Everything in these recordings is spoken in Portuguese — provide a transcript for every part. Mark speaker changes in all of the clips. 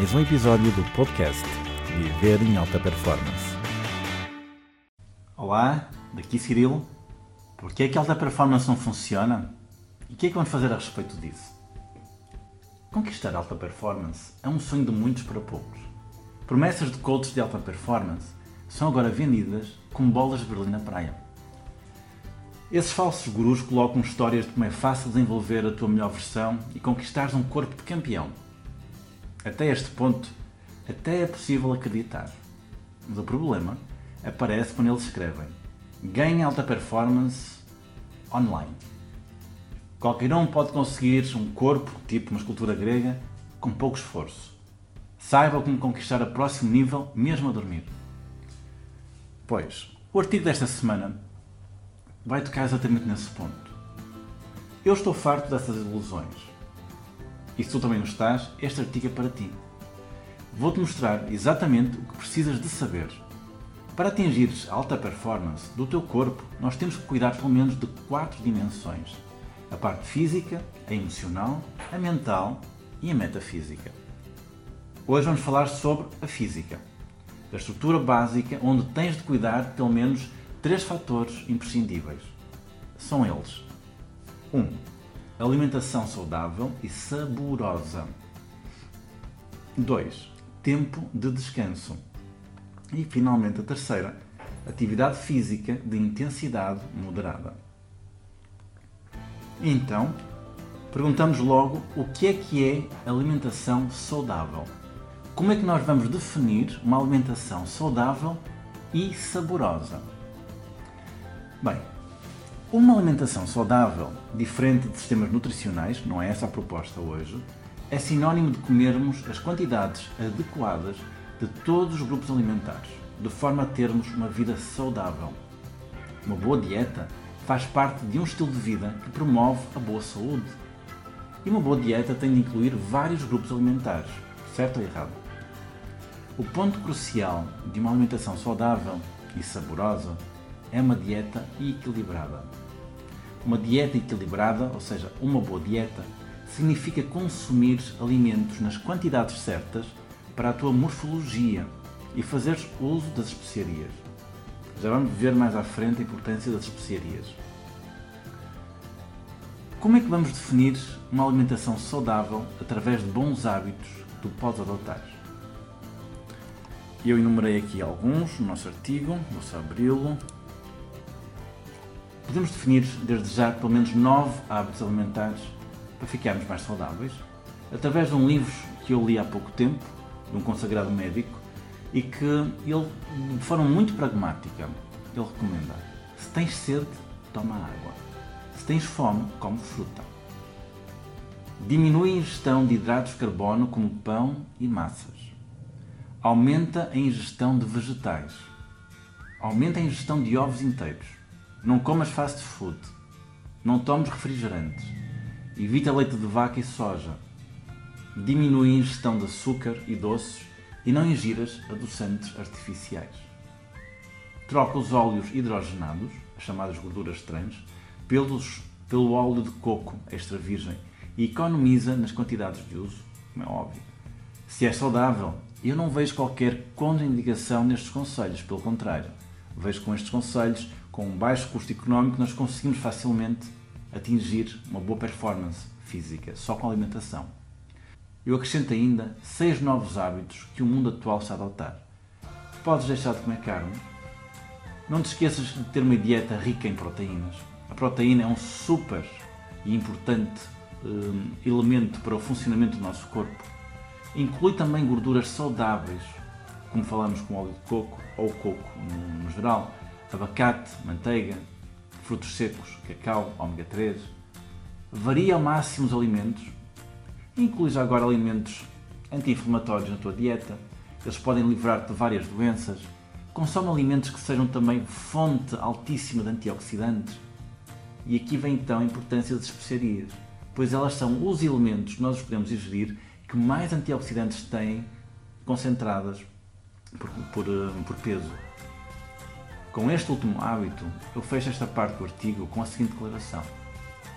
Speaker 1: mais um episódio do podcast Viver em Alta Performance.
Speaker 2: Olá, daqui Cirilo. Por que é que a alta performance não funciona? E o que é que vamos fazer a respeito disso? Conquistar alta performance é um sonho de muitos para poucos. Promessas de coaches de alta performance são agora vendidas como bolas de Berlim na praia. Esses falsos gurus colocam histórias de como é fácil desenvolver a tua melhor versão e conquistares um corpo de campeão. Até este ponto, até é possível acreditar. Mas o problema aparece quando eles escrevem ganhe alta performance online. Qualquer um pode conseguir um corpo, tipo uma escultura grega, com pouco esforço. Saiba como conquistar o próximo nível, mesmo a dormir. Pois, o artigo desta semana vai tocar exatamente nesse ponto. Eu estou farto dessas ilusões. E se tu também não estás, este artigo é para ti. Vou-te mostrar exatamente o que precisas de saber. Para atingires a alta performance do teu corpo, nós temos que cuidar pelo menos de quatro dimensões a parte física, a emocional, a mental e a metafísica. Hoje vamos falar sobre a física, a estrutura básica onde tens de cuidar de pelo menos três fatores imprescindíveis. São eles: 1. Um, alimentação saudável e saborosa. 2. Tempo de descanso. E finalmente a terceira, atividade física de intensidade moderada. Então, perguntamos logo o que é que é alimentação saudável. Como é que nós vamos definir uma alimentação saudável e saborosa? Bem, uma alimentação saudável, diferente de sistemas nutricionais, não é essa a proposta hoje, é sinónimo de comermos as quantidades adequadas de todos os grupos alimentares, de forma a termos uma vida saudável. Uma boa dieta faz parte de um estilo de vida que promove a boa saúde. E uma boa dieta tem de incluir vários grupos alimentares, certo ou errado? O ponto crucial de uma alimentação saudável e saborosa é uma dieta equilibrada. Uma dieta equilibrada, ou seja, uma boa dieta, significa consumir alimentos nas quantidades certas para a tua morfologia e fazeres uso das especiarias. Já vamos ver mais à frente a importância das especiarias. Como é que vamos definir uma alimentação saudável através de bons hábitos que tu podes adotar? Eu enumerei aqui alguns no nosso artigo, vou só abri-lo. Podemos definir desde já pelo menos nove hábitos alimentares para ficarmos mais saudáveis, através de um livro que eu li há pouco tempo, de um consagrado médico, e que ele, de forma muito pragmática, ele recomenda: se tens sede, toma água. Se tens fome, come fruta. Diminui a ingestão de hidratos de carbono como pão e massas. Aumenta a ingestão de vegetais. Aumenta a ingestão de ovos inteiros. Não comas fast food. Não tomes refrigerantes. Evita leite de vaca e soja. Diminui a ingestão de açúcar e doces e não ingiras adoçantes artificiais. Troca os óleos hidrogenados, as chamadas gorduras trans, pelos, pelo óleo de coco extra virgem e economiza nas quantidades de uso, como é óbvio. Se é saudável, eu não vejo qualquer contraindicação nestes conselhos, pelo contrário, vejo com estes conselhos, com um baixo custo económico, nós conseguimos facilmente atingir uma boa performance física, só com alimentação. Eu acrescento ainda seis novos hábitos que o mundo atual está a adotar. Podes deixar de comer carne. Não te esqueças de ter uma dieta rica em proteínas. A proteína é um super e importante um, elemento para o funcionamento do nosso corpo. Inclui também gorduras saudáveis, como falamos com óleo de coco ou coco no, no geral, abacate, manteiga, frutos secos, cacau, ômega 3. Varia ao máximo os alimentos Inclui já agora alimentos anti-inflamatórios na tua dieta. Eles podem livrar-te de várias doenças. Consome alimentos que sejam também fonte altíssima de antioxidantes. E aqui vem então a importância das especiarias, pois elas são os elementos que nós podemos ingerir que mais antioxidantes têm concentradas por, por, eh, por peso. Com este último hábito, eu fecho esta parte do artigo com a seguinte declaração.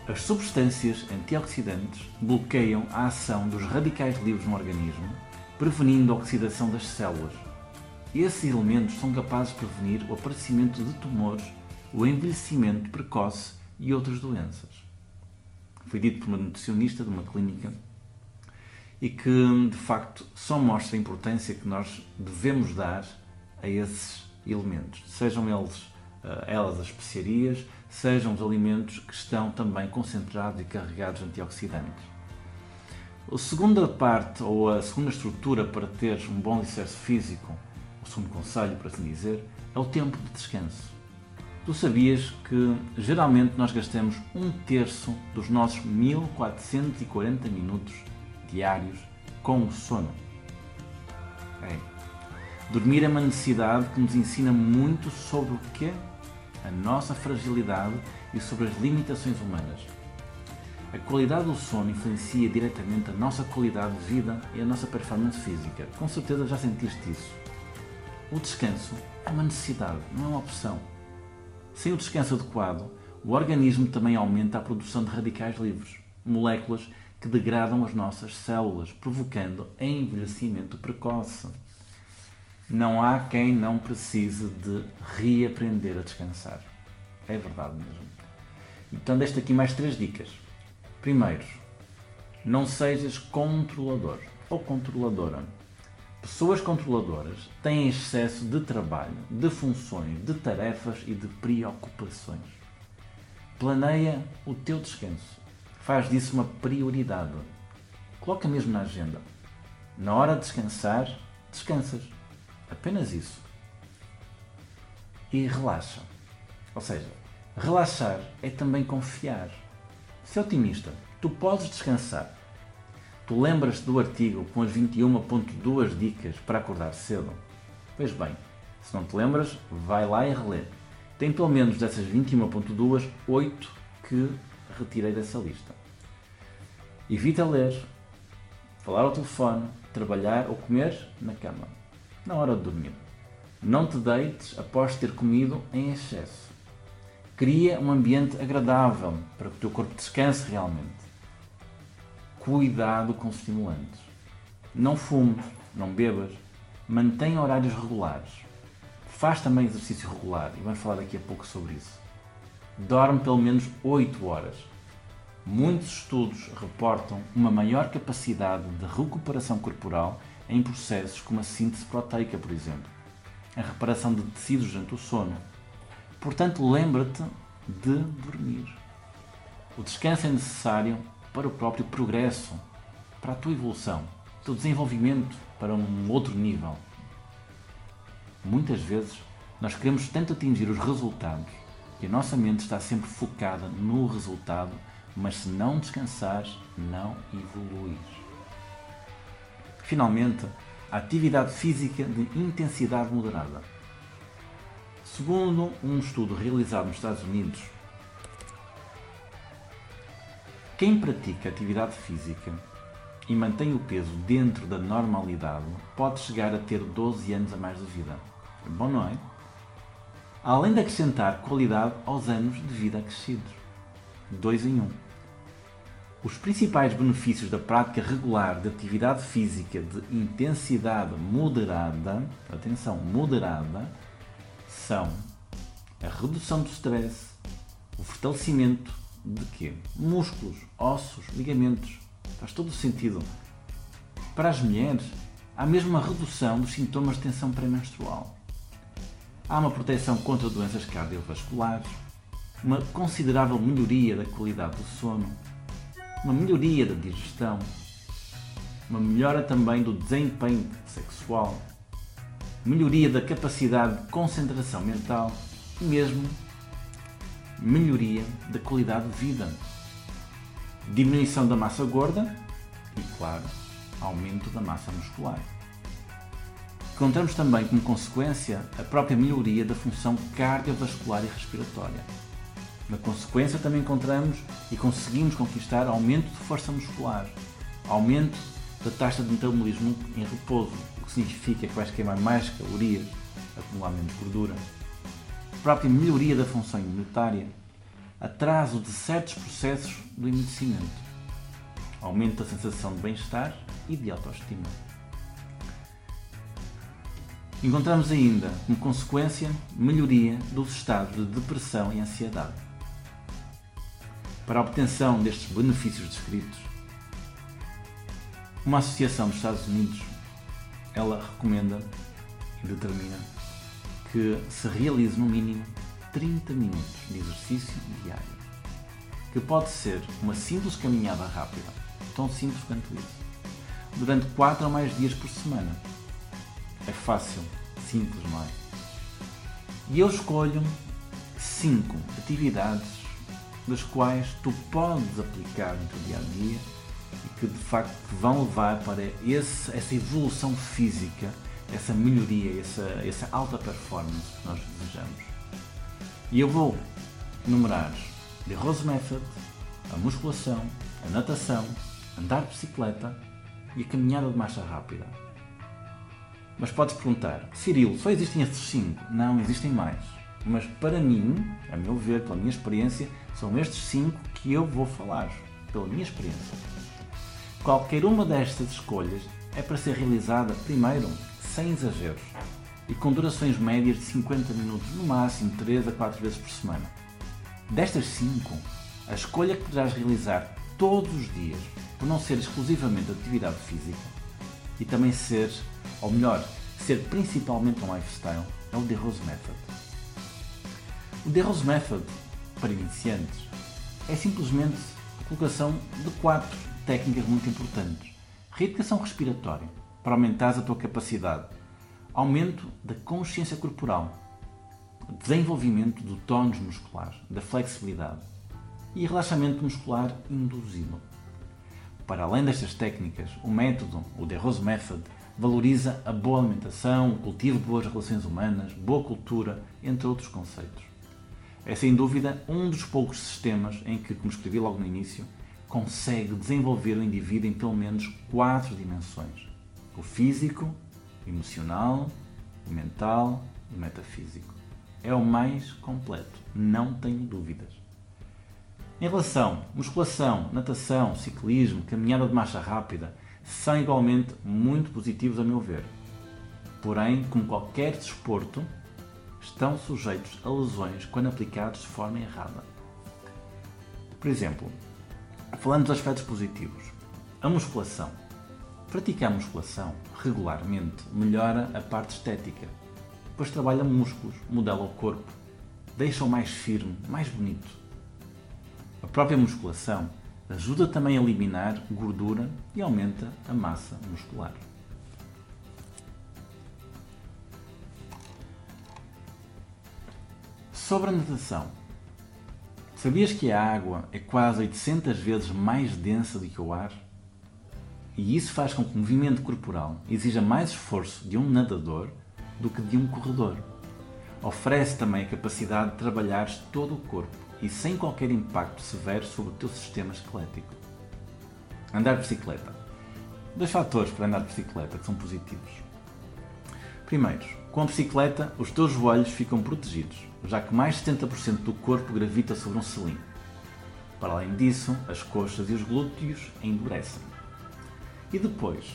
Speaker 2: As substâncias antioxidantes bloqueiam a ação dos radicais livres no organismo prevenindo a oxidação das células. Esses elementos são capazes de prevenir o aparecimento de tumores, o envelhecimento precoce e outras doenças. Foi dito por uma nutricionista de uma clínica e que, de facto, só mostra a importância que nós devemos dar a esses elementos, sejam eles eh, elas as especiarias, sejam os alimentos que estão também concentrados e carregados de antioxidantes. A segunda parte, ou a segunda estrutura para teres um bom alicerce físico, o segundo conselho, por assim dizer, é o tempo de descanso. Tu sabias que geralmente nós gastamos um terço dos nossos 1440 minutos diários com sono? É. Dormir é uma necessidade que nos ensina muito sobre o que a nossa fragilidade e sobre as limitações humanas. A qualidade do sono influencia diretamente a nossa qualidade de vida e a nossa performance física. Com certeza já sentiste isso. O descanso é uma necessidade, não é uma opção. Sem o descanso adequado, o organismo também aumenta a produção de radicais livres, moléculas que degradam as nossas células, provocando envelhecimento precoce. Não há quem não precise de reaprender a descansar. É verdade mesmo. Então, deste aqui mais três dicas. Primeiro, não sejas controlador ou controladora. Pessoas controladoras têm excesso de trabalho, de funções, de tarefas e de preocupações. Planeia o teu descanso. Faz disso uma prioridade. Coloca mesmo na agenda. Na hora de descansar, descansas. Apenas isso. E relaxa. Ou seja, relaxar é também confiar. Se otimista, tu podes descansar. Tu lembras-te do artigo com as 21.2 dicas para acordar cedo? Pois bem, se não te lembras, vai lá e relê. Tem pelo menos dessas 21.2, 8 que retirei dessa lista. Evita ler, falar ao telefone, trabalhar ou comer na cama na hora de dormir. Não te deites após ter comido em excesso. Cria um ambiente agradável para que o teu corpo descanse realmente. Cuidado com os estimulantes. Não fumes, não bebas, mantenha horários regulares. Faz também exercício regular e vamos falar daqui a pouco sobre isso. Dorme pelo menos 8 horas. Muitos estudos reportam uma maior capacidade de recuperação corporal em processos como a síntese proteica, por exemplo, a reparação de tecidos durante o sono. Portanto, lembra-te de dormir. O descanso é necessário para o próprio progresso, para a tua evolução, o teu desenvolvimento para um outro nível. Muitas vezes nós queremos tanto atingir os resultados que a nossa mente está sempre focada no resultado, mas se não descansares, não evoluís. Finalmente, a atividade física de intensidade moderada. Segundo um estudo realizado nos Estados Unidos, quem pratica atividade física e mantém o peso dentro da normalidade pode chegar a ter 12 anos a mais de vida. Bom, não é? Além de acrescentar qualidade aos anos de vida acrescidos. Dois em um. Os principais benefícios da prática regular de atividade física de intensidade moderada, atenção, moderada, são a redução do stress, o fortalecimento de quê? Músculos, ossos, ligamentos. Faz todo o sentido. Para as mulheres, há mesmo uma redução dos sintomas de tensão pré-menstrual. Há uma proteção contra doenças cardiovasculares, uma considerável melhoria da qualidade do sono, uma melhoria da digestão, uma melhora também do desempenho sexual, melhoria da capacidade de concentração mental e mesmo melhoria da qualidade de vida, diminuição da massa gorda e, claro, aumento da massa muscular. Encontramos também como consequência a própria melhoria da função cardiovascular e respiratória na consequência, também encontramos e conseguimos conquistar aumento de força muscular, aumento da taxa de metabolismo em repouso, o que significa que vais queimar mais calorias, acumular menos gordura, a própria melhoria da função imunitária, atraso de certos processos do envelhecimento, aumento da sensação de bem-estar e de autoestima. Encontramos ainda, como consequência, melhoria dos estados de depressão e ansiedade. Para a obtenção destes benefícios descritos, uma associação dos Estados Unidos ela recomenda e determina que se realize no mínimo 30 minutos de exercício diário, que pode ser uma simples caminhada rápida, tão simples quanto isso, durante 4 ou mais dias por semana. É fácil, simples, não é? E eu escolho 5 atividades das quais tu podes aplicar no teu dia a dia e que de facto te vão levar para esse, essa evolução física, essa melhoria, essa, essa alta performance que nós desejamos. E eu vou enumerar The Rose Method, a musculação, a natação, andar de bicicleta e a caminhada de marcha rápida. Mas podes perguntar, Cirilo, só existem estes 5? Não, existem mais. Mas para mim, a meu ver, pela minha experiência, são estes 5 que eu vou falar, pela minha experiência. Qualquer uma destas escolhas é para ser realizada, primeiro, sem exageros e com durações médias de 50 minutos, no máximo 3 a 4 vezes por semana. Destas 5, a escolha que poderás realizar todos os dias, por não ser exclusivamente atividade física e também ser, ou melhor, ser principalmente um lifestyle, é o The Rose Method. O Rose Method, para iniciantes, é simplesmente a colocação de quatro técnicas muito importantes. Reeducação respiratória, para aumentar a tua capacidade. Aumento da consciência corporal. Desenvolvimento do tónus muscular, da flexibilidade. E relaxamento muscular induzido. Para além destas técnicas, o método, o Rose Method, valoriza a boa alimentação, o cultivo de boas relações humanas, boa cultura, entre outros conceitos. É sem dúvida um dos poucos sistemas em que, como escrevi logo no início, consegue desenvolver o indivíduo em pelo menos quatro dimensões: o físico, o emocional, o mental e o metafísico. É o mais completo, não tenho dúvidas. Em relação musculação, natação, ciclismo, caminhada de marcha rápida, são igualmente muito positivos a meu ver. Porém, como qualquer desporto, estão sujeitos a lesões quando aplicados de forma errada. Por exemplo, Falando dos aspectos positivos, a musculação. Praticar musculação regularmente melhora a parte estética, pois trabalha músculos, modela o corpo, deixa-o mais firme, mais bonito. A própria musculação ajuda também a eliminar gordura e aumenta a massa muscular. Sobre a natação. Sabias que a água é quase 800 vezes mais densa do que o ar? E isso faz com que o movimento corporal exija mais esforço de um nadador do que de um corredor. Oferece também a capacidade de trabalhares todo o corpo e sem qualquer impacto severo sobre o teu sistema esquelético. Andar de bicicleta. Dois fatores para andar de bicicleta que são positivos. Primeiro, com a bicicleta, os teus joelhos ficam protegidos, já que mais de 70% do corpo gravita sobre um selim. Para além disso, as coxas e os glúteos endurecem. E depois,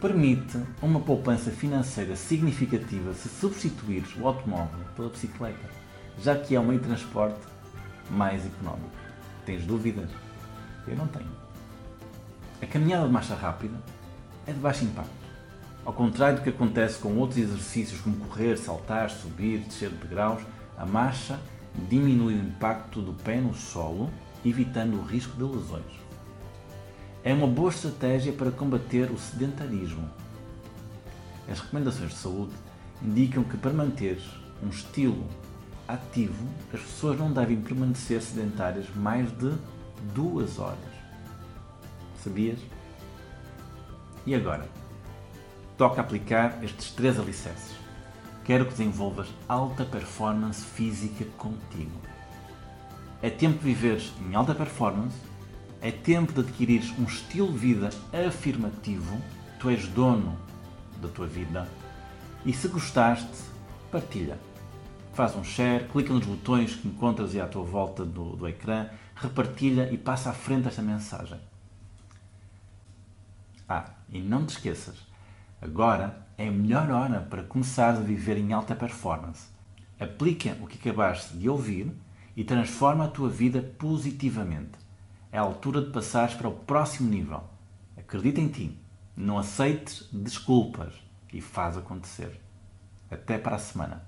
Speaker 2: permite uma poupança financeira significativa se substituires o automóvel pela bicicleta, já que é um meio de transporte mais económico. Tens dúvidas? Eu não tenho. A caminhada de marcha rápida é de baixo impacto ao contrário do que acontece com outros exercícios como correr, saltar, subir, descer de degraus, a marcha diminui o impacto do pé no solo, evitando o risco de lesões. É uma boa estratégia para combater o sedentarismo. As recomendações de saúde indicam que para manter um estilo ativo, as pessoas não devem permanecer sedentárias mais de duas horas. Sabias? E agora? toca aplicar estes três alicerces. Quero que desenvolvas alta performance física contigo. É tempo de viveres em alta performance, é tempo de adquirires um estilo de vida afirmativo, tu és dono da tua vida e se gostaste, partilha. Faz um share, clica nos botões que encontras aí à tua volta do, do ecrã, repartilha e passa à frente esta mensagem. Ah, e não te esqueças, Agora é a melhor hora para começar a viver em alta performance. Aplica o que acabaste de ouvir e transforma a tua vida positivamente. É a altura de passares para o próximo nível. Acredita em ti. Não aceites desculpas e faz acontecer. Até para a semana.